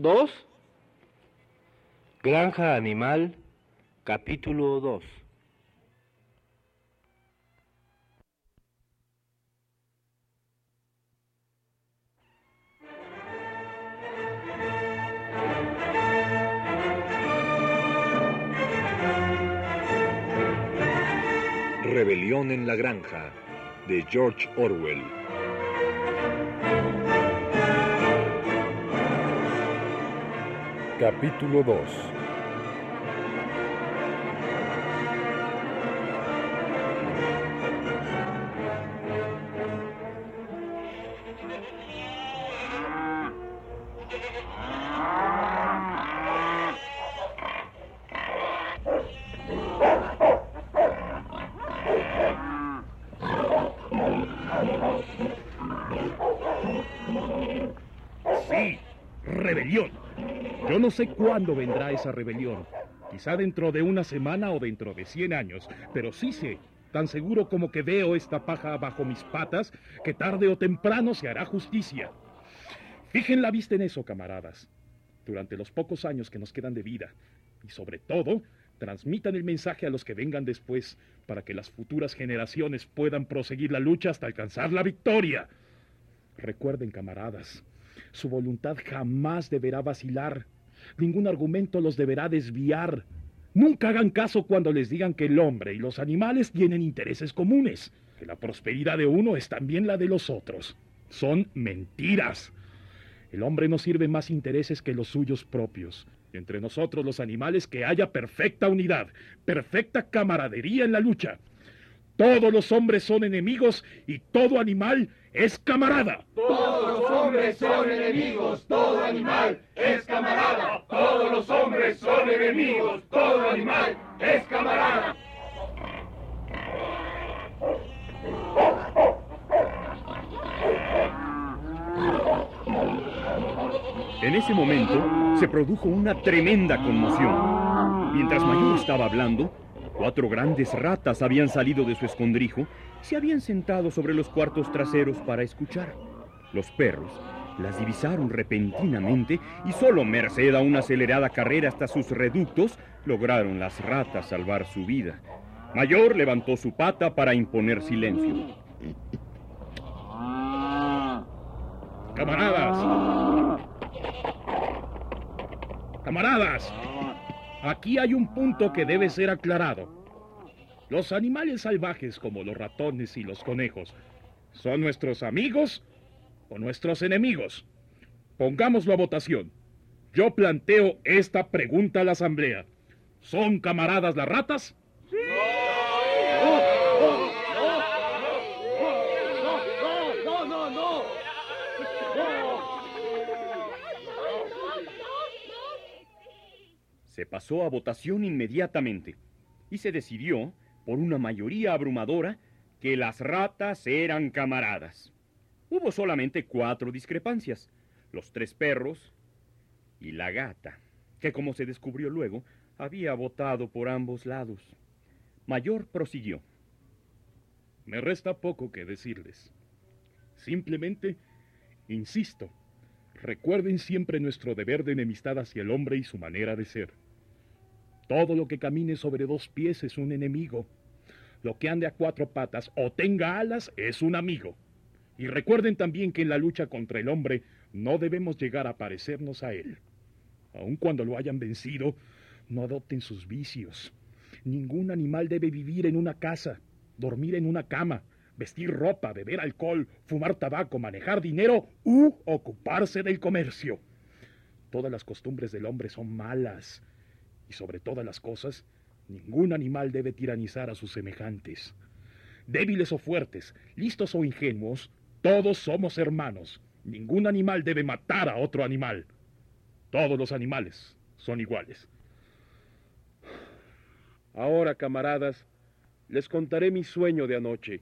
2. Granja Animal, capítulo 2. Rebelión en la Granja, de George Orwell. Capítulo 2 no sé cuándo vendrá esa rebelión. Quizá dentro de una semana o dentro de cien años. Pero sí sé, tan seguro como que veo esta paja bajo mis patas, que tarde o temprano se hará justicia. Fijen la vista en eso, camaradas. Durante los pocos años que nos quedan de vida. Y sobre todo, transmitan el mensaje a los que vengan después, para que las futuras generaciones puedan proseguir la lucha hasta alcanzar la victoria. Recuerden, camaradas, su voluntad jamás deberá vacilar. Ningún argumento los deberá desviar. Nunca hagan caso cuando les digan que el hombre y los animales tienen intereses comunes, que la prosperidad de uno es también la de los otros. Son mentiras. El hombre no sirve más intereses que los suyos propios. Entre nosotros los animales que haya perfecta unidad, perfecta camaradería en la lucha. Todos los hombres son enemigos y todo animal es camarada. Todos los hombres son enemigos, todo animal es camarada. Todos los hombres son enemigos, todo animal es camarada. En ese momento se produjo una tremenda conmoción. Mientras Mayor estaba hablando, cuatro grandes ratas habían salido de su escondrijo, se habían sentado sobre los cuartos traseros para escuchar. Los perros las divisaron repentinamente y solo merced a una acelerada carrera hasta sus reductos lograron las ratas salvar su vida. Mayor levantó su pata para imponer silencio. Camaradas. Camaradas. Aquí hay un punto que debe ser aclarado. Los animales salvajes como los ratones y los conejos son nuestros amigos o nuestros enemigos. Pongámoslo a votación. Yo planteo esta pregunta a la asamblea. ¿Son camaradas las ratas? No, no, no. Se pasó a votación inmediatamente y se decidió, por una mayoría abrumadora, que las ratas eran camaradas. Hubo solamente cuatro discrepancias, los tres perros y la gata, que como se descubrió luego, había votado por ambos lados. Mayor prosiguió. Me resta poco que decirles. Simplemente, insisto, recuerden siempre nuestro deber de enemistad hacia el hombre y su manera de ser. Todo lo que camine sobre dos pies es un enemigo. Lo que ande a cuatro patas o tenga alas es un amigo. Y recuerden también que en la lucha contra el hombre no debemos llegar a parecernos a él. Aun cuando lo hayan vencido, no adopten sus vicios. Ningún animal debe vivir en una casa, dormir en una cama, vestir ropa, beber alcohol, fumar tabaco, manejar dinero u ocuparse del comercio. Todas las costumbres del hombre son malas y sobre todas las cosas, ningún animal debe tiranizar a sus semejantes. Débiles o fuertes, listos o ingenuos, todos somos hermanos. Ningún animal debe matar a otro animal. Todos los animales son iguales. Ahora, camaradas, les contaré mi sueño de anoche.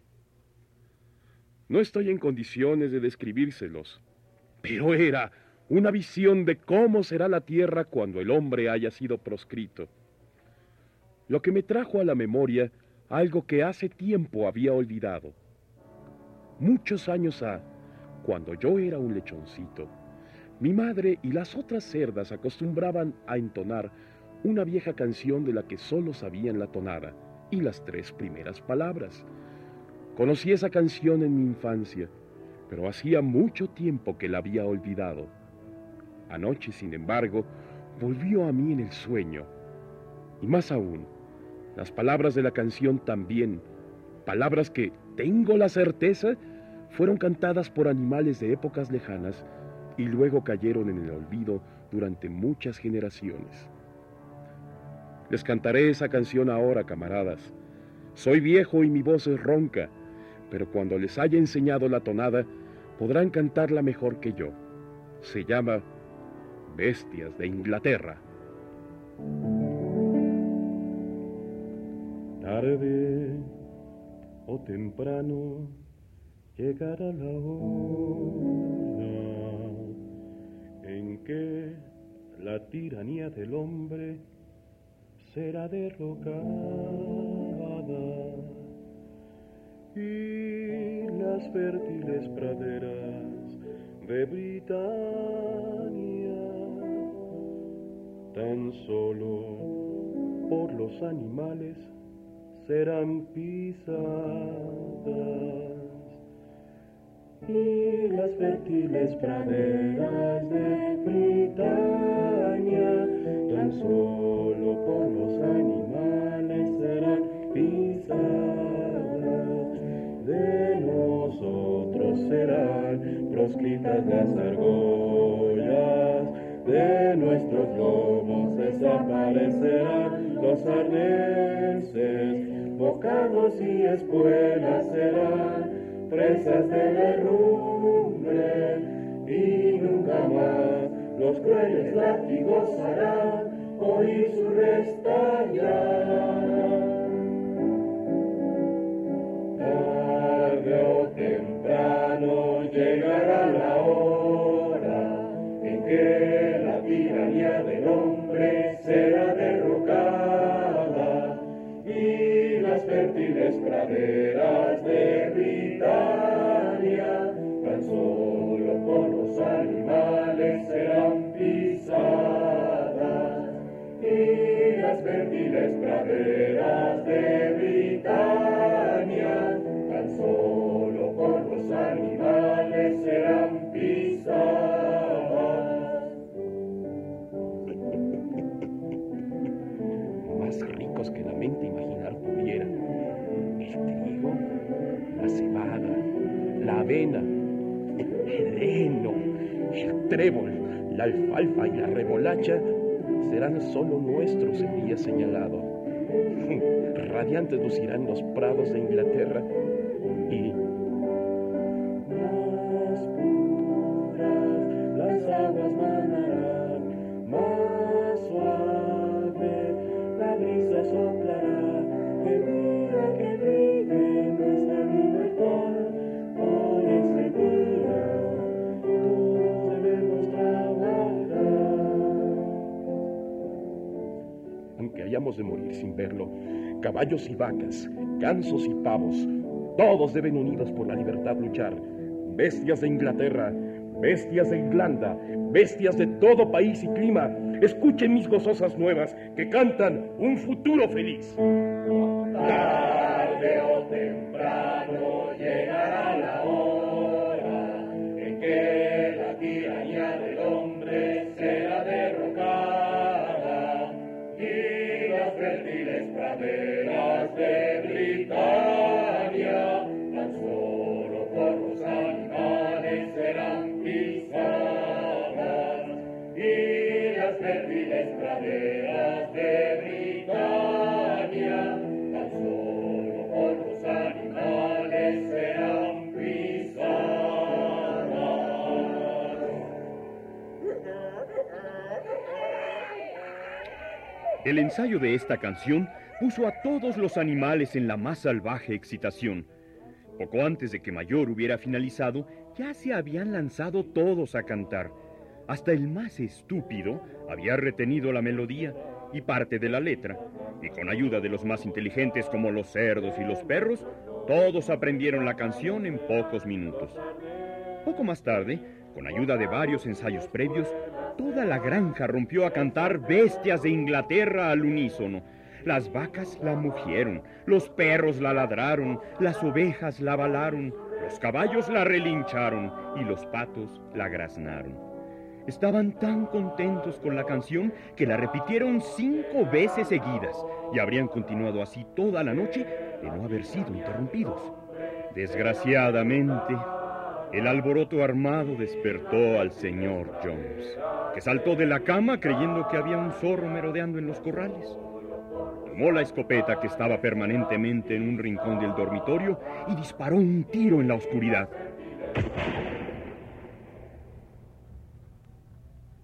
No estoy en condiciones de describírselos, pero era una visión de cómo será la tierra cuando el hombre haya sido proscrito. Lo que me trajo a la memoria algo que hace tiempo había olvidado. Muchos años ha, cuando yo era un lechoncito, Mi madre y las otras cerdas acostumbraban a entonar una vieja canción de la que solo sabían la tonada y las tres primeras palabras. Conocí esa canción en mi infancia, pero hacía mucho tiempo que la había olvidado. Anoche, sin embargo, volvió a mí en el sueño. Y más aún, las palabras de la canción también, palabras que, tengo la certeza, fueron cantadas por animales de épocas lejanas y luego cayeron en el olvido durante muchas generaciones. Les cantaré esa canción ahora, camaradas. Soy viejo y mi voz es ronca, pero cuando les haya enseñado la tonada, podrán cantarla mejor que yo. Se llama Bestias de Inglaterra. Tarde o temprano llegará la hora en que la tiranía del hombre será derrocada y las fértiles praderas de Britania tan solo por los animales serán pisadas. Y las fértiles praderas de Britania tan solo por los animales serán pisadas. De nosotros serán proscritas las argollas de nuestros lomos arneses bocados y espuelas serán presas de derrumbe y nunca más los crueles látigos harán oír su restallar. Tarde o temprano llegará la hora en que la tiranía del hombre será trébol, la alfalfa y la remolacha serán solo nuestros el día señalado. Radiantes lucirán los prados de Inglaterra de morir sin verlo, caballos y vacas, gansos y pavos, todos deben unidos por la libertad luchar. Bestias de Inglaterra, bestias de Irlanda, bestias de todo país y clima, escuchen mis gozosas nuevas que cantan un futuro feliz. Tarde o temprano llegará El ensayo de esta canción puso a todos los animales en la más salvaje excitación. Poco antes de que Mayor hubiera finalizado, ya se habían lanzado todos a cantar. Hasta el más estúpido había retenido la melodía y parte de la letra, y con ayuda de los más inteligentes como los cerdos y los perros, todos aprendieron la canción en pocos minutos. Poco más tarde, Con ayuda de varios ensayos previos, toda la granja rompió a cantar bestias de Inglaterra al unísono. Las vacas la mugieron, los perros la ladraron, las ovejas la balaron, los caballos la relincharon y los patos la graznaron. Estaban tan contentos con la canción que la repitieron cinco veces seguidas y habrían continuado así toda la noche de no haber sido interrumpidos. Desgraciadamente, el alboroto armado despertó al señor Jones, que saltó de la cama creyendo que había un zorro merodeando en los corrales. Tomó la escopeta que estaba permanentemente en un rincón del dormitorio y disparó un tiro en la oscuridad.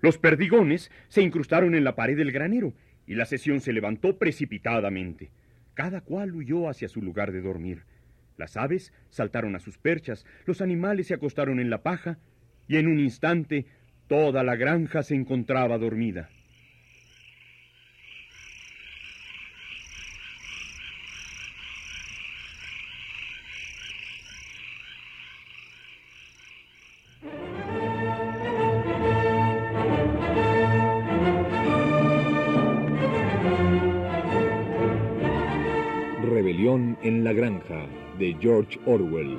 Los perdigones se incrustaron en la pared del granero y la sesión se levantó precipitadamente. Cada cual huyó hacia su lugar de dormir. Las aves saltaron a sus perchas, los animales se acostaron en la paja y en un instante toda la granja se encontraba dormida. En la Granja de George Orwell.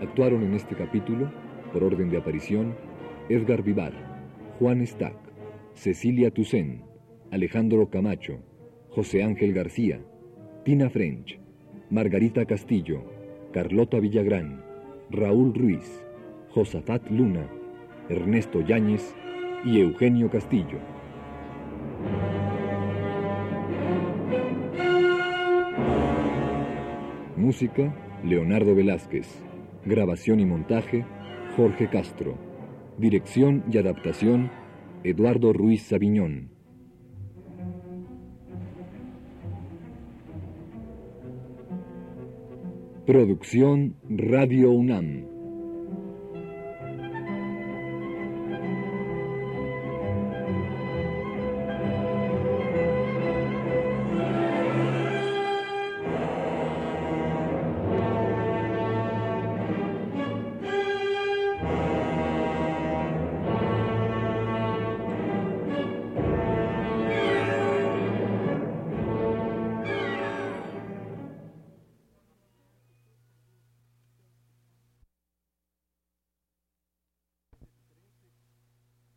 Actuaron en este capítulo, por orden de aparición, Edgar Vivar, Juan Stack, Cecilia Toussaint, Alejandro Camacho, José Ángel García, Tina French, Margarita Castillo, Carlota Villagrán, Raúl Ruiz, Josafat Luna, Ernesto Yáñez y Eugenio Castillo. Música, Leonardo Velázquez. Grabación y montaje, Jorge Castro. Dirección y adaptación, Eduardo Ruiz Sabiñón. Producción Radio UNAM.